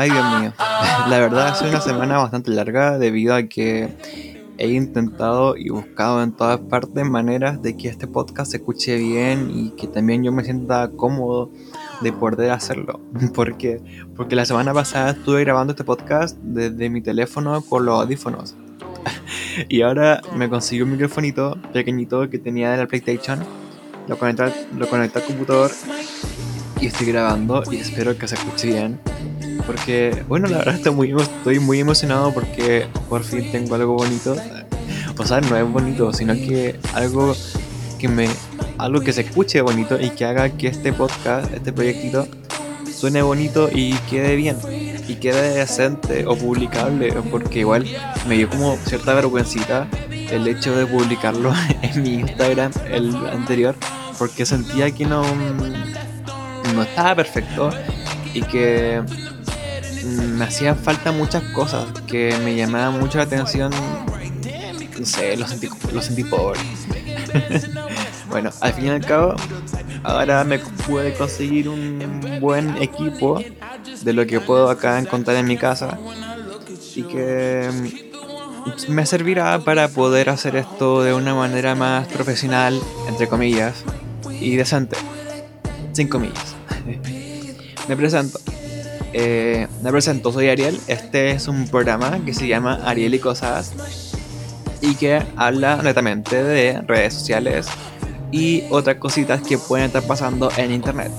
Ay, Dios mío. La verdad es una semana bastante larga debido a que he intentado y buscado en todas partes maneras de que este podcast se escuche bien y que también yo me sienta cómodo de poder hacerlo. ¿Por qué? Porque la semana pasada estuve grabando este podcast desde mi teléfono con los audífonos. y ahora me conseguí un microfonito pequeñito que tenía de la PlayStation. Lo conecté, lo conecté al computador y estoy grabando y espero que se escuche bien. Porque, bueno, la verdad estoy muy, estoy muy emocionado porque por fin tengo algo bonito. O sea, no es bonito, sino que algo que me algo que se escuche bonito y que haga que este podcast, este proyectito, suene bonito y quede bien y quede decente o publicable, porque igual me dio como cierta vergüencita el hecho de publicarlo en mi Instagram, el anterior, porque sentía que no, no estaba perfecto y que me hacían falta muchas cosas que me llamaban mucho la atención. No sé, lo sentí, lo sentí pobre. bueno, al fin y al cabo, ahora me pude conseguir un buen equipo de lo que puedo acá encontrar en mi casa y que mm, me servirá para poder hacer esto de una manera más profesional, entre comillas, y decente, sin comillas. me presento. Eh, me presento, soy Ariel. Este es un programa que se llama Ariel y Cosas y que habla netamente de redes sociales y otras cositas que pueden estar pasando en internet.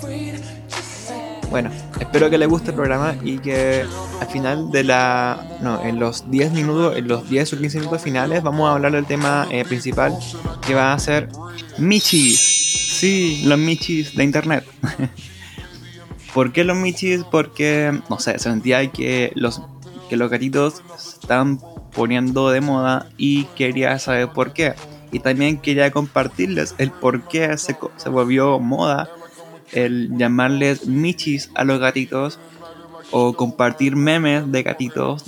Bueno, espero que les guste el programa y que al final de la. No, en los 10 minutos, en los 10 o 15 minutos finales, vamos a hablar del tema eh, principal que va a ser Michis. Sí, los Michis de internet. ¿Por qué los Michis? Porque, no sé, sentía que los, que los gatitos estaban poniendo de moda y quería saber por qué. Y también quería compartirles el por qué se, se volvió moda el llamarles Michis a los gatitos o compartir memes de gatitos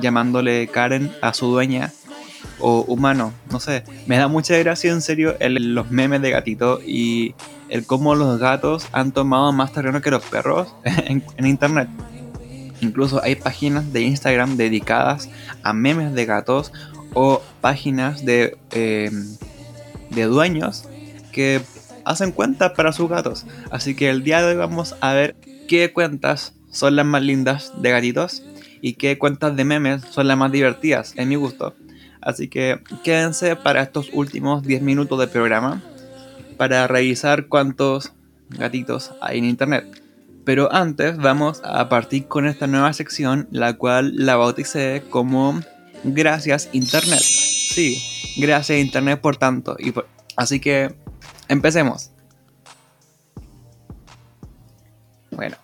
llamándole Karen a su dueña o humano, no sé, me da mucha gracia en serio el, los memes de gatito y el cómo los gatos han tomado más terreno que los perros en, internet. Incluso hay páginas de Instagram dedicadas a memes de gatos o páginas de, em, de dueños que hacen cuentas para sus gatos. Así que el día de hoy vamos a ver qué cuentas son las más lindas de gatitos y qué cuentas de memes son las más divertidas, en mi gusto. Así que quédense para estos últimos 10 minutos de programa para revisar cuántos gatitos hay en internet. Pero antes vamos a partir con esta nueva sección, la cual la bauticé como Gracias Internet. Sí, gracias Internet por tanto. Y Así que empecemos. Bueno,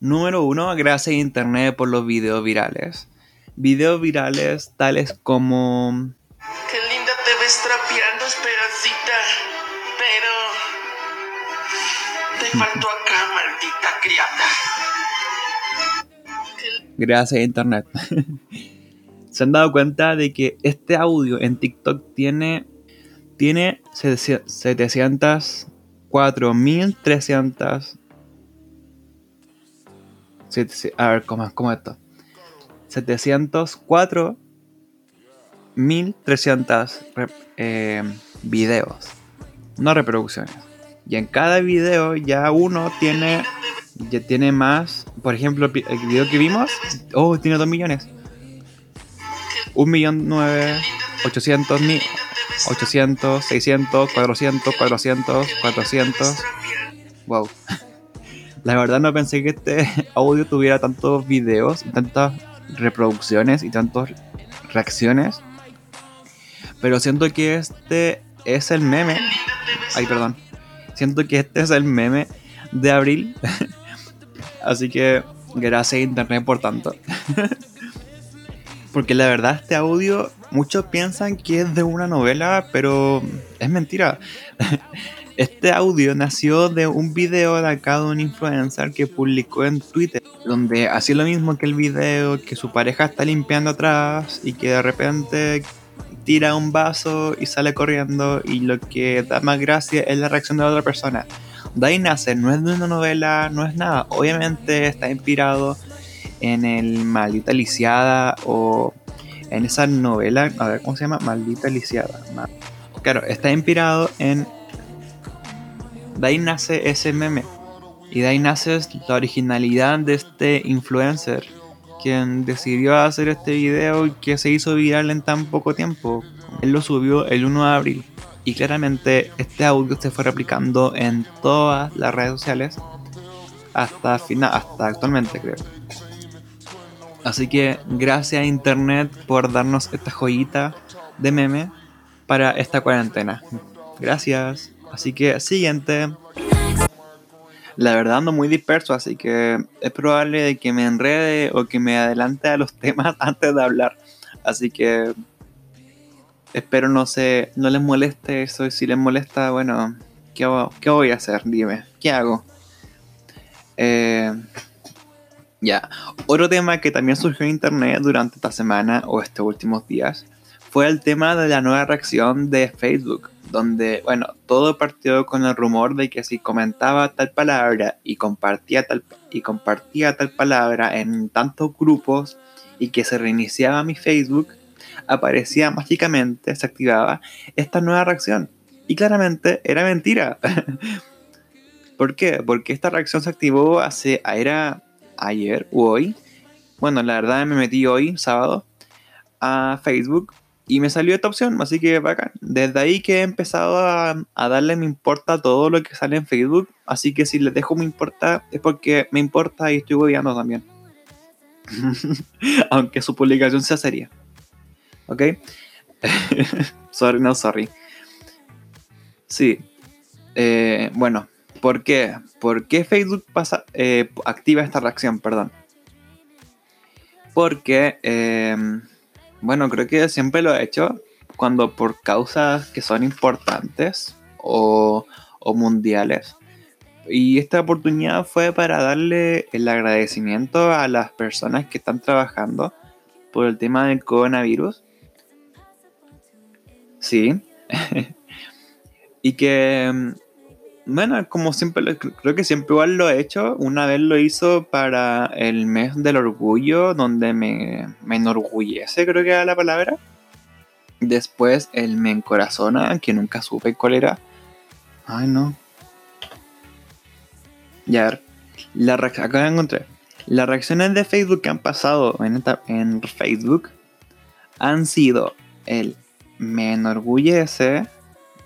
número uno, gracias Internet por los videos virales videos virales tales como... Qué linda te ves Gracias Internet. Se han dado cuenta de que este audio en TikTok tiene... Tiene 704.300... A ver, ¿cómo, ¿cómo esto? 704.300 eh, videos, no reproducciones. Y en cada video ya uno tiene, ya tiene más. Por ejemplo, el video que vimos, oh, tiene 2 millones. 1 millón 9, 800 mil, 800, 600, 400, 400, 400. Wow. La verdad no pensé que este audio tuviera tantos videos tantas reproducciones y tantas reacciones. Pero siento que este es el meme. Ay, perdón. Siento que este es el meme de abril. Así que gracias internet por tanto. Porque la verdad este audio muchos piensan que es de una novela, pero es mentira. Este audio nació de un video de acá de un influencer que publicó en Twitter, donde hacía lo mismo que el video, que su pareja está limpiando atrás y que de repente tira un vaso y sale corriendo y lo que da más gracia es la reacción de la otra persona. De ahí nace, no es de una novela, no es nada. Obviamente está inspirado en el Maldita Lisiada o en esa novela, a ver cómo se llama, Maldita Lisiada. Claro, está inspirado en... De ahí nace ese meme. Y de ahí nace la originalidad de este influencer, quien decidió hacer este video y que se hizo viral en tan poco tiempo. Él lo subió el 1 de abril. Y claramente este audio se fue replicando en todas las redes sociales hasta, final, hasta actualmente creo. Así que gracias a internet por darnos esta joyita de meme para esta cuarentena. Gracias. Así que siguiente. La verdad ando muy disperso, así que es probable que me enrede o que me adelante a los temas antes de hablar. Así que espero no se no les moleste eso. Y si les molesta, bueno, ¿qué, qué voy a hacer? Dime, ¿qué hago? Eh, ya. Otro tema que también surgió en internet durante esta semana o estos últimos días fue el tema de la nueva reacción de Facebook, donde, bueno, todo partió con el rumor de que si comentaba tal palabra y compartía tal, y compartía tal palabra en tantos grupos y que se reiniciaba mi Facebook, aparecía mágicamente, se activaba esta nueva reacción. Y claramente era mentira. ¿Por qué? Porque esta reacción se activó hace, era ayer o hoy. Bueno, la verdad me metí hoy, sábado, a Facebook y me salió esta opción, así que bacán. Desde ahí que he empezado a, darle me importa todo lo que sale en Facebook. Así que si les dejo me importa, es porque me importa y estoy hueveando también. Aunque su publicación sea seria. ¿Ok? sorry, no, sorry. Sí. Eh, bueno, ¿por qué? ¿Por qué Facebook pasa, eh, activa esta reacción? Perdón. Porque... Eh, bueno, creo que siempre lo he hecho cuando por causas que son importantes o, mundiales. Y esta oportunidad fue para darle el agradecimiento a las personas que están trabajando por el tema del coronavirus. Sí. y que bueno, como siempre, creo que siempre igual lo he hecho. Una vez lo hizo para el mes del orgullo, donde me, me enorgullece, creo que era la palabra. Después el me encorazona, que nunca supe cuál era. Ay, no. Ya, la acá encontré. Las reacciones de Facebook que han pasado en, en Facebook han sido el me enorgullece.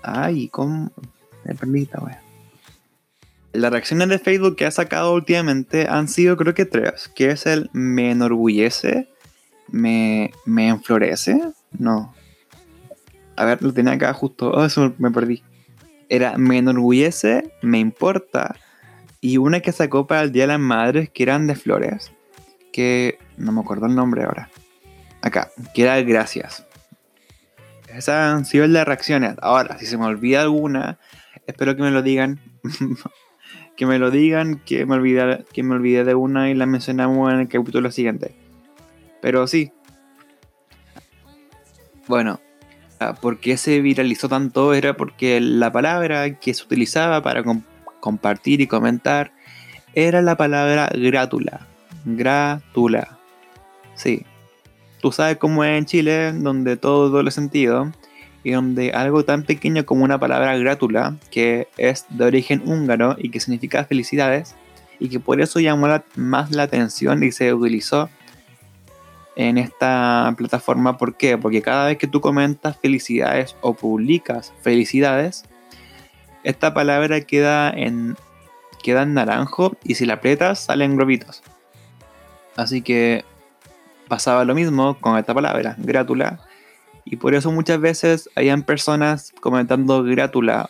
Ay, ¿cómo? Me permita, wey las reacciones de Facebook que ha sacado últimamente han sido creo que tres, que es el me enorgullece, me, me enflorece, no. A ver, lo tenía acá justo, oh, eso me perdí. Era me enorgullece, me importa, y una que sacó para el Día de las Madres que eran de flores, que no me acuerdo el nombre ahora. Acá, que era gracias. Esas han sido las reacciones. Ahora, si se me olvida alguna, espero que me lo digan que me lo digan, que me olvidé, que me de una y la mencionamos en el capítulo siguiente. Pero sí. Bueno, ah, ¿por qué se viralizó tanto? Era porque la palabra que se utilizaba para compartir y comentar era la palabra grátula. Grátula. Sí. Tú sabes cómo es en Chile, donde todo doble sentido y donde algo tan pequeño como una palabra grátula, que es de origen húngaro y que significa felicidades, y que por eso llamó más la atención y se utilizó en esta plataforma. ¿Por qué? Porque cada vez que tú comentas felicidades o publicas felicidades, esta palabra queda en, queda en naranjo y si la aprietas salen globitos. Así que pasaba lo mismo con esta palabra, grátula, y por eso muchas veces hayan personas comentando grátula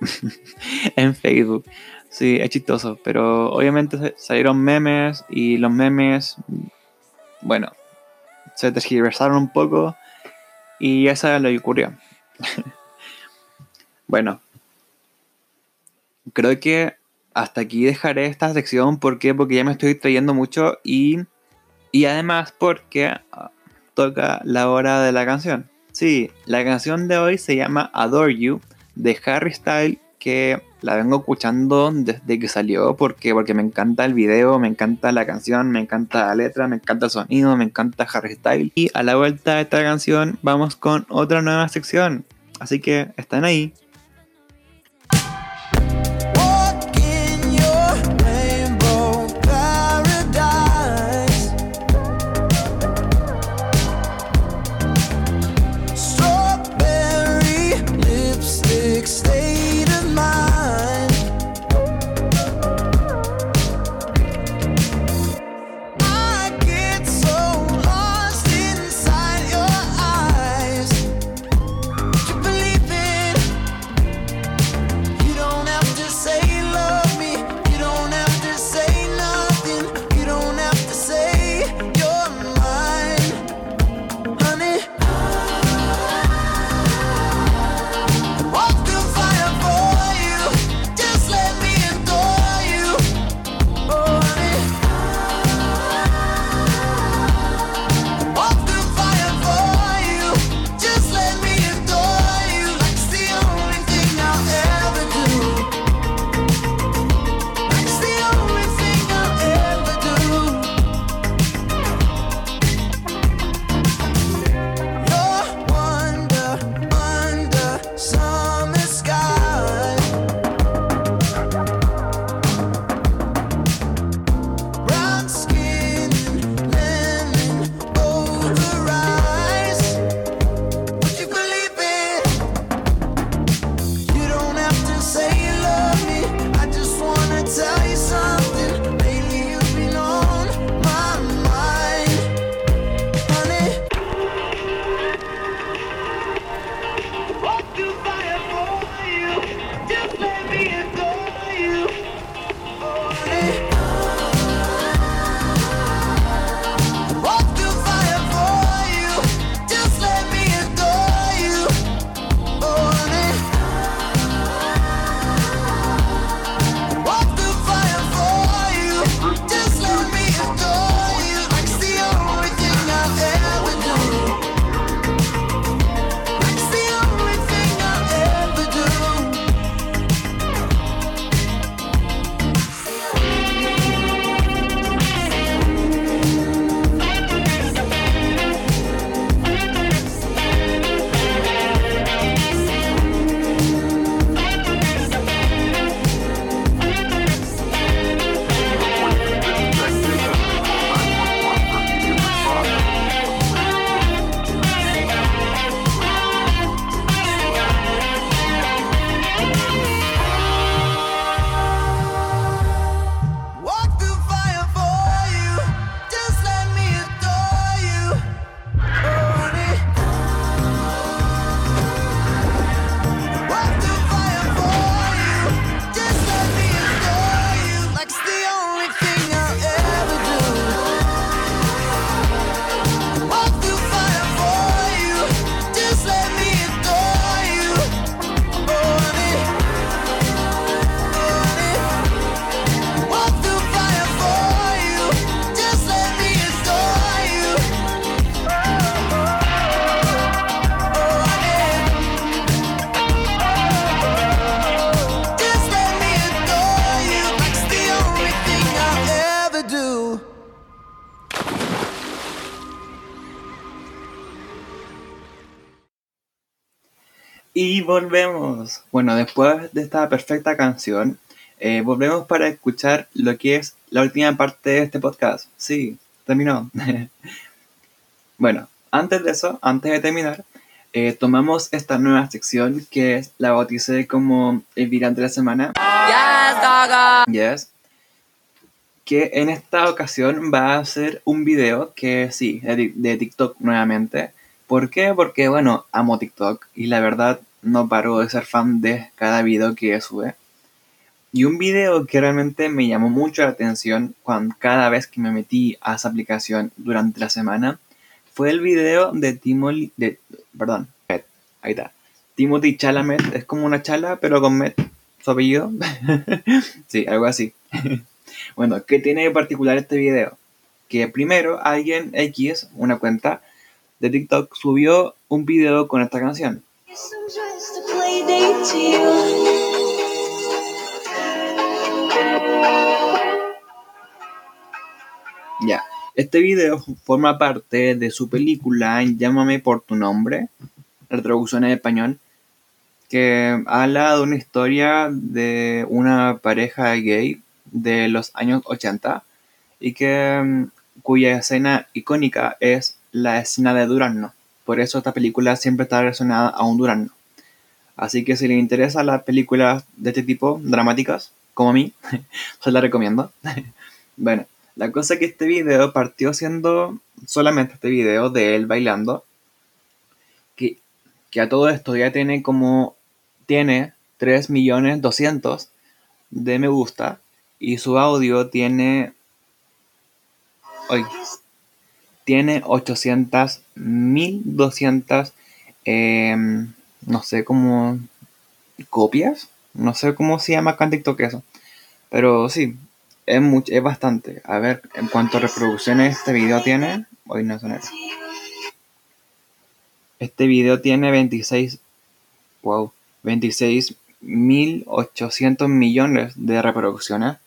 en Facebook. Sí, es chistoso, pero obviamente salieron memes y los memes, bueno, se tergiversaron un poco y esa es lo que ocurrió. bueno, creo que hasta aquí dejaré esta sección. ¿Por qué? Porque ya me estoy trayendo mucho y, y además porque toca la hora de la canción. Sí, la canción de hoy se llama Adore You de Harry Style, que La vengo escuchando desde que salió porque, porque me encanta el video, me encanta la canción, me encanta la letra, me encanta el sonido, me encanta Harry Styles. Y a la vuelta de esta canción vamos con otra nueva sección. Así que están ahí. Volvemos. Bueno, después de esta perfecta canción, eh, volvemos para escuchar lo que es la última parte de este podcast. Sí, terminó. bueno, antes de eso, antes de terminar, eh, tomamos esta nueva sección que es, la bauticé como el viral de la semana. Yes. Que en esta ocasión va a ser un video que sí, de, de TikTok nuevamente. ¿Por qué? Porque bueno, amo TikTok y la verdad no paro de ser fan de cada video que sube. Y un video que realmente me llamó mucho la atención cuando cada vez que me metí a esa aplicación durante la semana fue el video de Timothy, de, perdón, ahí está. Timothy Chalamet, es como una chala pero con Met, su apellido. sí, algo así. bueno, ¿qué tiene de particular este video? Que primero alguien X, una cuenta de TikTok, subió un video con esta canción. Ya, este video forma parte de su película Llámame por tu nombre, la traducción en español, que habla de una historia de una pareja gay de los años 80 y que mm, cuya escena icónica es la escena de Durazno. Por eso esta película siempre está relacionada a un Durazno. Así que si les interesan las películas de este tipo, dramáticas, como a mí, se las recomiendo. bueno, la cosa es que este video partió siendo solamente este video de él bailando, que, que a todo esto ya tiene como, tiene 3.200.000 de me gusta y su audio tiene, hoy, tiene 800, 1200, em, no sé cómo, copias, no sé cómo se llama acá en TikTok eso, pero sí, es, mucho, es bastante. A ver, en cuanto a reproducciones este video tiene, hoy no son eso. Este video tiene 26, wow, 26.800 millones de reproducciones.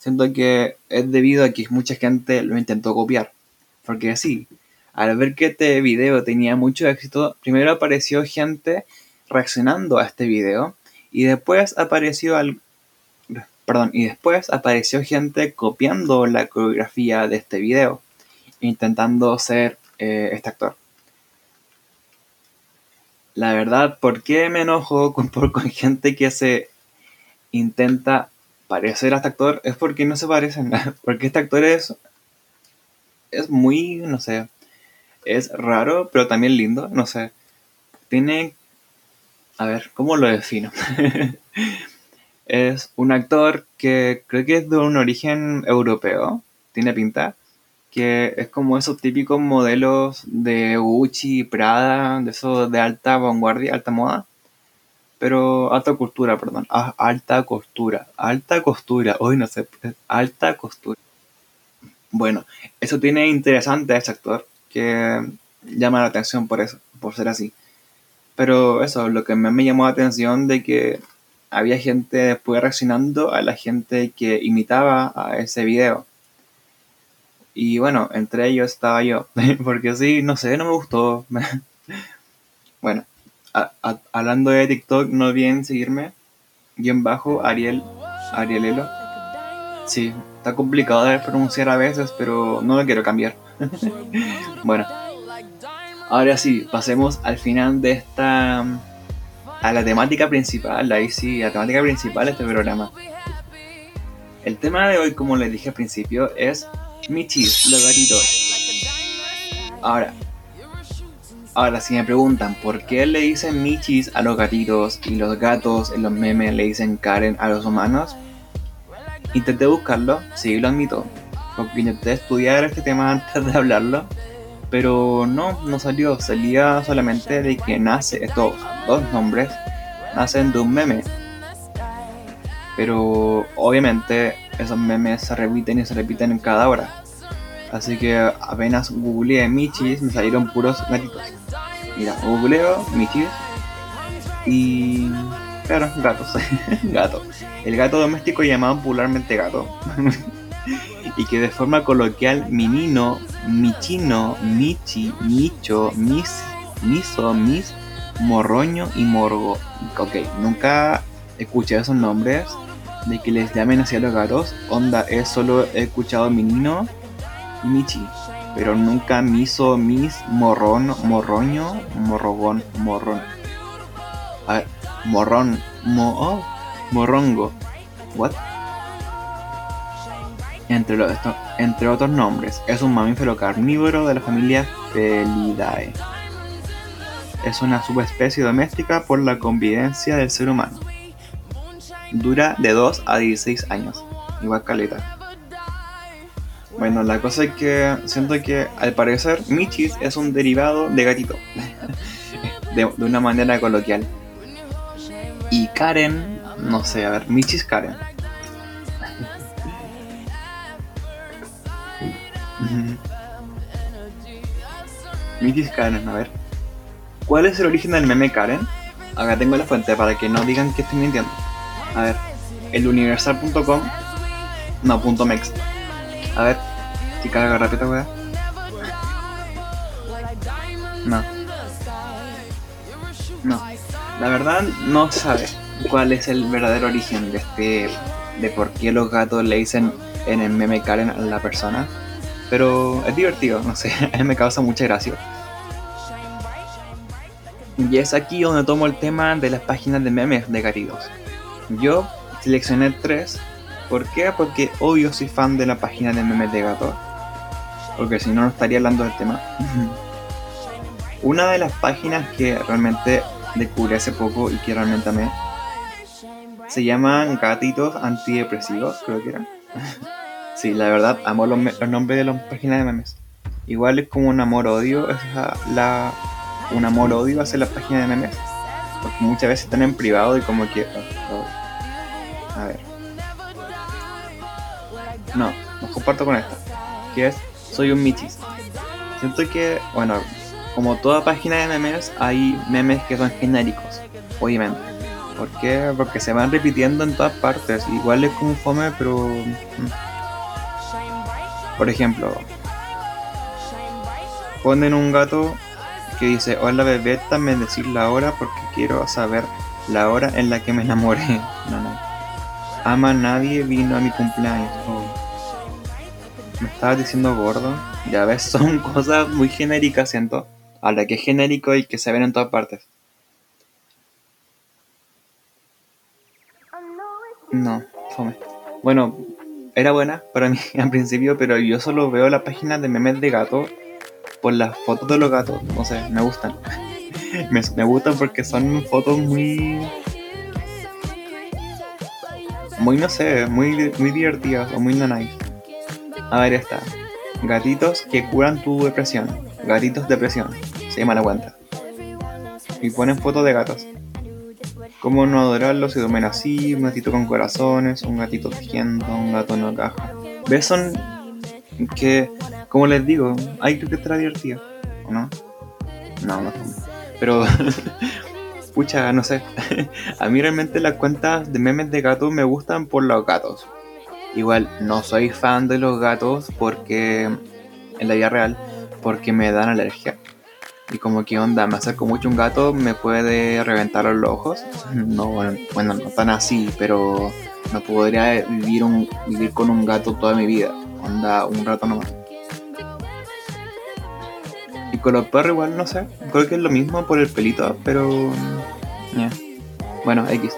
Siento que es debido a que mucha gente lo intentó copiar. Porque sí, al ver que este video tenía mucho éxito, primero apareció gente reaccionando a este video y después apareció al, perdón, y después apareció gente copiando la coreografía de este video, intentando ser eh, este actor. La verdad, ¿por qué me enojo con, por, con gente que se intenta parecer a este actor? Es porque no se parecen. Porque este actor es, es muy, no sé, es raro, pero también lindo, no sé. Tiene... A ver, ¿cómo lo defino? es un actor que creo que es de un origen europeo, tiene pinta, que es como esos típicos modelos de Gucci, Prada, de esos de alta vanguardia, alta moda, pero alta costura, perdón, alta costura, alta costura, hoy no sé, alta costura. Bueno, eso tiene interesante a ese actor, que llama la atención por eso, por ser así. Pero eso, lo que me, me llamó la atención de que había gente después reaccionando a la gente que imitaba a ese video. Y bueno, entre ellos estaba yo, porque sí, no sé, no me gustó. bueno, hablando de TikTok, no olviden seguirme, bien bajo, Ariel, Arielelo. Sí, está complicado de pronunciar a veces, pero no lo quiero cambiar. bueno, ahora sí, pasemos al final de esta a la temática principal, ahí sí, la temática principal de este programa. El tema de hoy, como les dije al principio, es Michis, los gatitos. Ahora, ahora si me preguntan por qué le dicen Michis a los gatitos y los gatos en los memes le dicen Karen a los humanos, intenté buscarlo, sí lo admito, porque intenté estudiar este tema antes de hablarlo pero no, no salió, salía solamente de que nace, estos dos nombres nacen de un meme. Pero obviamente esos memes se repiten y se repiten en cada hora. Así que apenas googleé Michis, me salieron puros gatitos. Mira, googleo Michis y. Claro, gatos. gato. El gato doméstico llamado popularmente gato. y que de forma coloquial Minino, Michino, Michi, Micho, Mis, Miso, Mis, Morroño y Morgo. Ok, nunca escuché esos nombres de que les llamen así a los gatos. Onda, es solo he escuchado Minino Michi. Pero nunca Miso, Mis, Morrón, Morroño, Morrogón, Morrón. A ver, Morrón, Mo, oh, Morrongo. What? entre, otros nombres. Es un mamífero carnívoro de la familia Felidae. Es una subespecie doméstica por la convivencia del ser humano. Dura de 2 a 16 años. Igual caleta. Bueno, la cosa es que siento que al parecer Michis es un derivado de gatito. de una manera coloquial. Y Karen, no sé, a ver, Michis Karen Mitis Karen, a ver. ¿Cuál es el origen del meme Karen? Acá tengo la fuente para que no digan que estoy mintiendo. A ver, eluniversal.com, no, punto mex. A ver, Si carga rápido, weá. No. No. La verdad, no sabe cuál es el verdadero origen de este. de por qué los gatos le dicen en el meme Karen a la persona. Pero es divertido, no sé, me causa mucha gracia. Y es aquí donde tomo el tema de las páginas de memes de gatitos. Yo seleccioné tres. ¿Por qué? Porque obvio soy fan de la página de memes de gatos. Porque si no, no estaría hablando del tema. Una de las páginas que realmente descubrí hace poco y que realmente amé se llaman Gatitos Antidepresivos, creo que era. sí, la verdad, amo los, los nombres de las páginas de memes. Igual es como un amor-odio, es la, un amor-odio hacia las páginas de memes. Porque muchas veces están en privado y como que... oh, oh. A ver. No, no comparto con esta. Que es Soy un Michis. Siento que, bueno, como toda página de memes, hay memes que son genéricos, obviamente. ¿Por qué? Porque se van repitiendo en todas partes. Igual es como un fome, pero... mm. Por ejemplo, ponen un gato que dice, hola bebé, dame decir la hora porque quiero saber la hora en la que me enamoré. No, no. Ama nadie vino a mi cumpleaños. Oh. Me estabas diciendo gordo. Ya ves, son cosas muy genéricas, siento. Ahora que es genérico y que se ven en todas partes. No, fome. Bueno, era buena para mí al principio, pero yo solo veo la página de memes de gato por las fotos de los gatos. No sé, me gustan. me, me gustan porque son fotos muy. Muy, no sé, muy, muy divertidas o muy nice. A ver, esta. Gatitos que curan tu depresión. Gatitos depresión. Se llama la cuenta. Y ponen fotos de gatos. ¿Cómo no adorarlos si duermen así? Un gatito con corazones, un gatito tejiendo, un gato en una caja. ¿Ves? Son que, como les digo, hay que estar divertido. ¿O no? No, no. Pero, pucha, no sé. A mí realmente las cuentas de memes de gatos me gustan por los gatos. Igual, no soy fan de los gatos porque, en la vida real, porque me dan alergia. Como que onda, me acerco mucho un gato, me puede reventar los ojos. No, bueno, no tan así, pero no podría vivir, un, vivir con un gato toda mi vida. Onda, un rato nomás. Y con los perros igual, no sé. Creo que es lo mismo por el pelito, pero... ya. Bueno, X.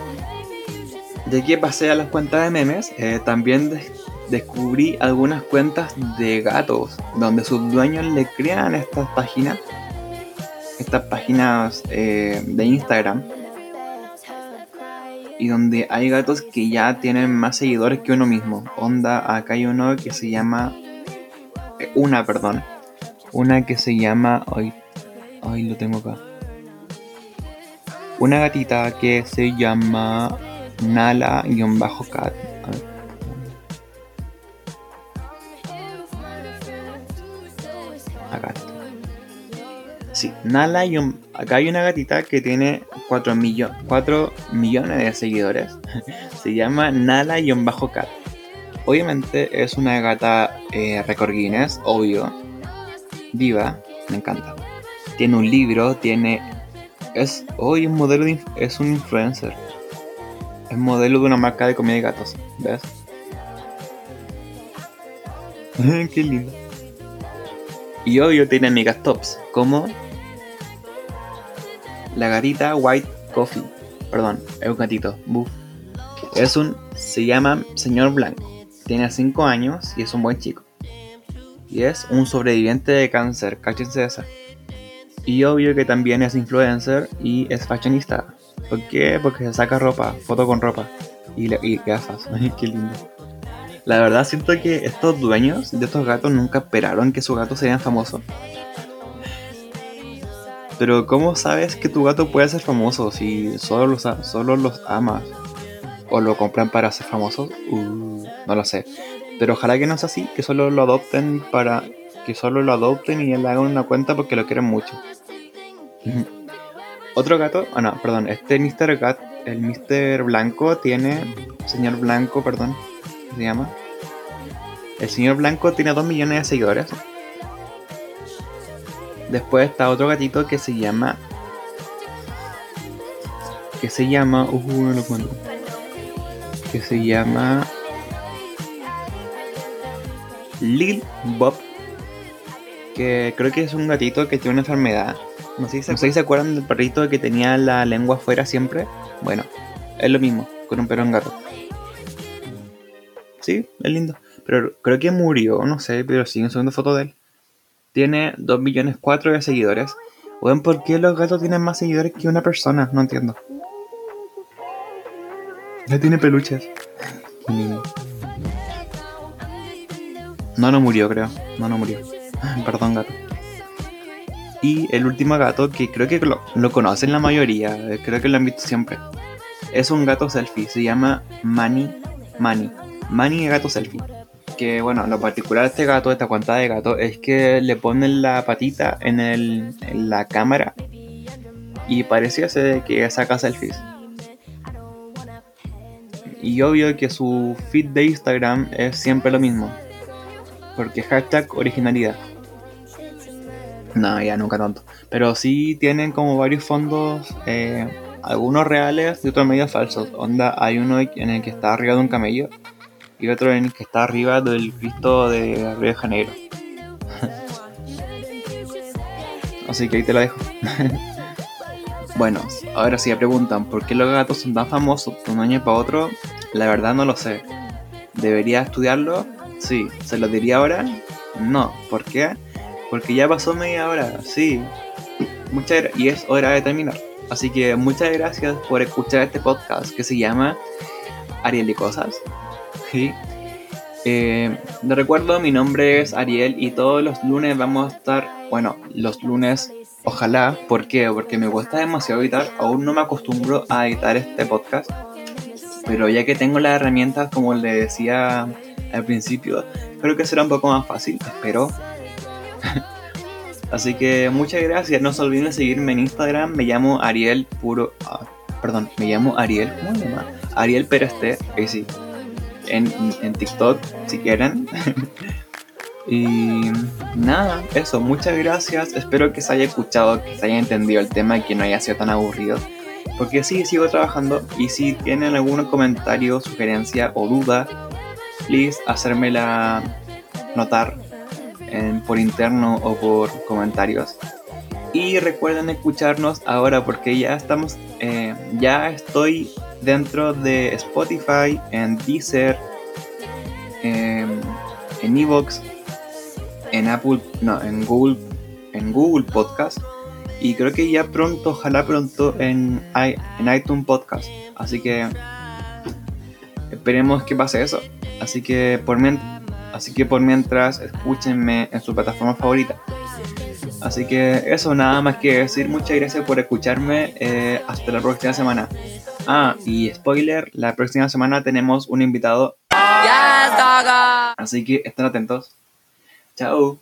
De que pasé a las cuentas de memes, eh, también des- descubrí algunas cuentas de gatos, donde sus dueños le crean estas páginas, estas páginas eh, de Instagram, y donde hay gatos que ya tienen más seguidores que uno mismo. Onda, acá hay uno que se llama, eh, una, perdón, una que se llama, hoy, hoy lo tengo acá. Una gatita que se llama Nala-cat. Sí, Nala y un- acá hay una gatita que tiene 4, millo- 4 millones de seguidores. Se llama Nala-cat. Obviamente es una gata eh, récord Guinness, obvio. Diva, me encanta. Tiene un libro, tiene. Es hoy un modelo de es un influencer. Es modelo de una marca de comida de gatos, ¿ves? Qué lindo. Y obvio tiene amigas tops, como la gatita White Coffee. Perdón, es un gatito. Buf. Es un. Se llama Señor Blanco. Tiene 5 años y es un buen chico. Y es un sobreviviente de cáncer, cáchense esa. Y obvio que también es influencer y es fashionista. ¿Por qué? Porque se saca ropa, foto con ropa y, y gafas. Qué lindo. La verdad siento que estos dueños de estos gatos nunca esperaron que sus gatos sean famosos. Pero ¿cómo sabes que tu gato puede ser famoso si solo los, solo los amas? ¿O lo compran para ser famosos? Uh, no lo sé. Pero ojalá que no sea así, que solo lo adopten para... Que solo lo adopten y le hagan una cuenta porque lo quieren mucho. Otro gato, ah no, perdón, este Mr. Gat, el Mr. Blanco tiene, señor Blanco, perdón, ¿qué se llama? El señor blanco tiene 2 millones de seguidores. Después está otro gatito que se llama. Que se llama. Uh, no lo encuentro. Que se llama. Lil Bob. Que creo que es un gatito que tiene una enfermedad. No sé, si se, no sé si se acuerdan del perrito que tenía la lengua afuera siempre. Bueno, es lo mismo, con un perro en gato. Sí, es lindo. Pero creo que murió, no sé, pero siguen subiendo fotos de él. Tiene 2 millones 4 de seguidores. Bueno, ¿por qué los gatos tienen más seguidores que una persona? No entiendo. Ya tiene peluches. No, no murió, creo. No, no murió. Perdón, gato. Y el último gato, que creo que lo, lo conocen la mayoría, eh, creo que lo han visto siempre. Es un gato selfie, se llama Manny Manny. Manny es gato selfie. Que bueno, lo particular de este gato, de esta cuenta de gato, es que le ponen la patita en, el, en la cámara y pareciese que saca selfies. Y obvio que su feed de Instagram es siempre lo mismo. Porque hashtag originalidad. No, ya nunca tanto. Pero sí tienen como varios fondos, eh, algunos reales y otros medio falsos. Onda, hay uno en el que está arriba de un camello y otro en el que está arriba del Cristo de Río de Janeiro. Así que ahí te lo dejo. bueno, ahora si me preguntan por qué los gatos son tan famosos de un año para otro, la verdad no lo sé. ¿Debería estudiarlo? Sí. ¿Se lo diría ahora? No. ¿Por qué? Porque ya pasó media hora, sí. Muchas y es hora de terminar. Así que muchas gracias por escuchar este podcast que se llama Ariel y Cosas. Sí. Eh, de recuerdo, mi nombre es Ariel y todos los lunes vamos a estar, bueno, los lunes, ojalá, ¿por qué? Porque me cuesta demasiado editar, aún no me acostumbro a editar este podcast, pero ya que tengo las herramientas, como le decía al principio, creo que será un poco más fácil, espero. Así que muchas gracias, no se olviden de seguirme en Instagram, me llamo Ariel Puro, ah, perdón, me llamo Ariel, ¿cómo se llama? Ariel Pereste, ahí sí, en, en TikTok si quieren. y nada, eso, muchas gracias. Espero que se haya escuchado, que se haya entendido el tema y que no haya sido tan aburrido. Porque sí, sigo trabajando y si tienen algún comentario, sugerencia o duda, please hacérmela notar por interno o por comentarios. Y recuerden escucharnos ahora porque ya estamos, eh, ya estoy dentro de Spotify, en Deezer, em, en Evox, en Apple, no, en Google, en Google Podcast y creo que ya pronto, ojalá pronto en, en iTunes Podcast. Así que esperemos que pase eso. Así que por mien- así que por mientras escúchenme en su plataforma favorita. Así que eso, nada más que decir. Muchas gracias por escucharme. eh, hasta la próxima semana. Ah, y spoiler, la próxima semana tenemos un invitado. ¡Ya, Así que estén atentos. Chao.